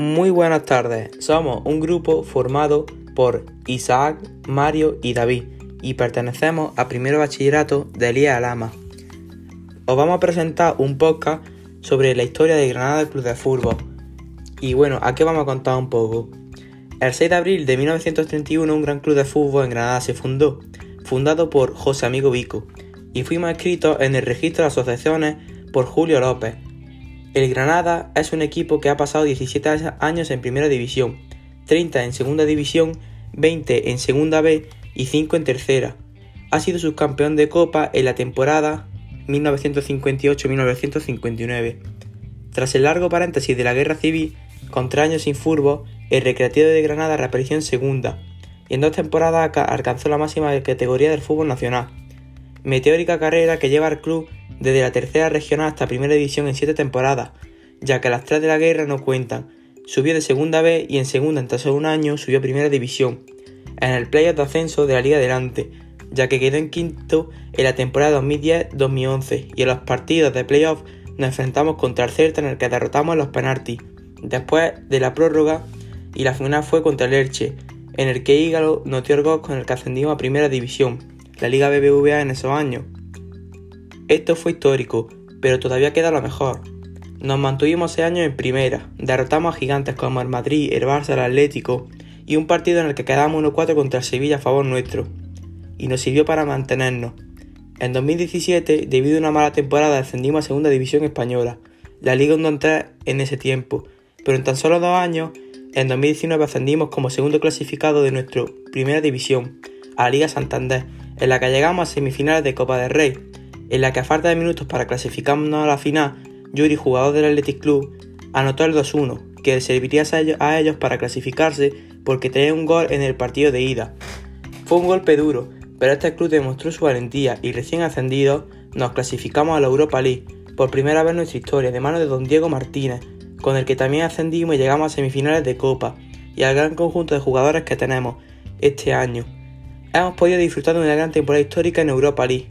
Muy buenas tardes, somos un grupo formado por Isaac, Mario y David y pertenecemos a primero bachillerato de Elías Alama. Os vamos a presentar un podcast sobre la historia de Granada Club de Fútbol. Y bueno, aquí vamos a contar un poco. El 6 de abril de 1931 un gran club de fútbol en Granada se fundó, fundado por José Amigo Vico, y fuimos escritos en el registro de asociaciones por Julio López, el Granada es un equipo que ha pasado 17 años en Primera División, 30 en Segunda División, 20 en Segunda B y 5 en Tercera. Ha sido subcampeón de Copa en la temporada 1958-1959. Tras el largo paréntesis de la Guerra Civil, contra años sin furbo, el Recreativo de Granada reapareció en Segunda y en dos temporadas alcanzó la máxima categoría del fútbol nacional. Meteórica carrera que lleva al club desde la tercera regional hasta primera división en siete temporadas, ya que las tres de la guerra no cuentan. Subió de segunda B y en segunda en tan un año subió a primera división. En el playoff de ascenso de la Liga Adelante, ya que quedó en quinto en la temporada 2010-2011 y en los partidos de playoff nos enfrentamos contra el Celta en el que derrotamos los penaltis. Después de la prórroga y la final fue contra el Elche, en el que Ígalo notió el gol con el que ascendimos a primera división, la Liga BBVA en esos años. Esto fue histórico, pero todavía queda lo mejor. Nos mantuvimos ese año en primera, derrotamos a gigantes como el Madrid, el Barça, el Atlético y un partido en el que quedamos 1-4 contra el Sevilla a favor nuestro, y nos sirvió para mantenernos. En 2017, debido a una mala temporada, descendimos a Segunda División Española, la Liga 1-3 en ese tiempo, pero en tan solo dos años, en 2019 ascendimos como segundo clasificado de nuestra Primera División, a la Liga Santander, en la que llegamos a semifinales de Copa del Rey, en la que a falta de minutos para clasificarnos a la final, Yuri, jugador del Athletic Club, anotó el 2-1, que serviría a ellos para clasificarse porque tenía un gol en el partido de ida. Fue un golpe duro, pero este club demostró su valentía y recién ascendido nos clasificamos a la Europa League, por primera vez en nuestra historia, de mano de don Diego Martínez, con el que también ascendimos y llegamos a semifinales de Copa, y al gran conjunto de jugadores que tenemos este año. Hemos podido disfrutar de una gran temporada histórica en Europa League,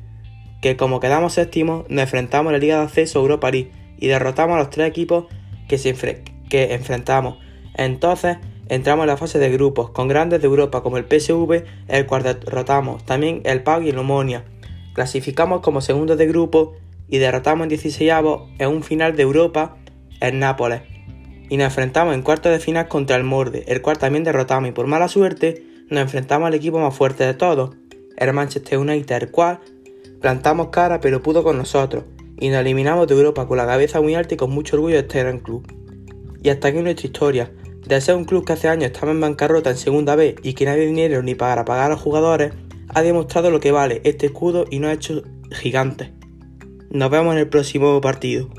que como quedamos séptimos, nos enfrentamos a la Liga de Acceso Europa League y derrotamos a los tres equipos que, que enfrentamos. Entonces entramos en la fase de grupos, con grandes de Europa como el PSV, el cual derrotamos, también el PAG y el Omonia. Clasificamos como segundos de grupo y derrotamos en 16 avos en un final de Europa el Nápoles. Y nos enfrentamos en cuartos de final contra el Morde, el cual también derrotamos y por mala suerte nos enfrentamos al equipo más fuerte de todos, el Manchester United, el cual Plantamos cara pero pudo con nosotros y nos eliminamos de Europa con la cabeza muy alta y con mucho orgullo de este gran club. Y hasta aquí nuestra historia. De ser un club que hace años estaba en bancarrota en segunda B y que nadie dinero ni para pagar a los jugadores, ha demostrado lo que vale este escudo y nos ha hecho gigantes. Nos vemos en el próximo partido.